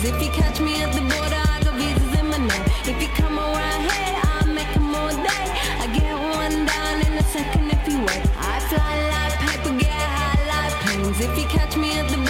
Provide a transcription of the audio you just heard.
If you catch me at the border, I got visas in my name. If you come around here, I'll make a all day. I get one down in a second if you wait. I fly like paper, get high like planes. If you catch me at the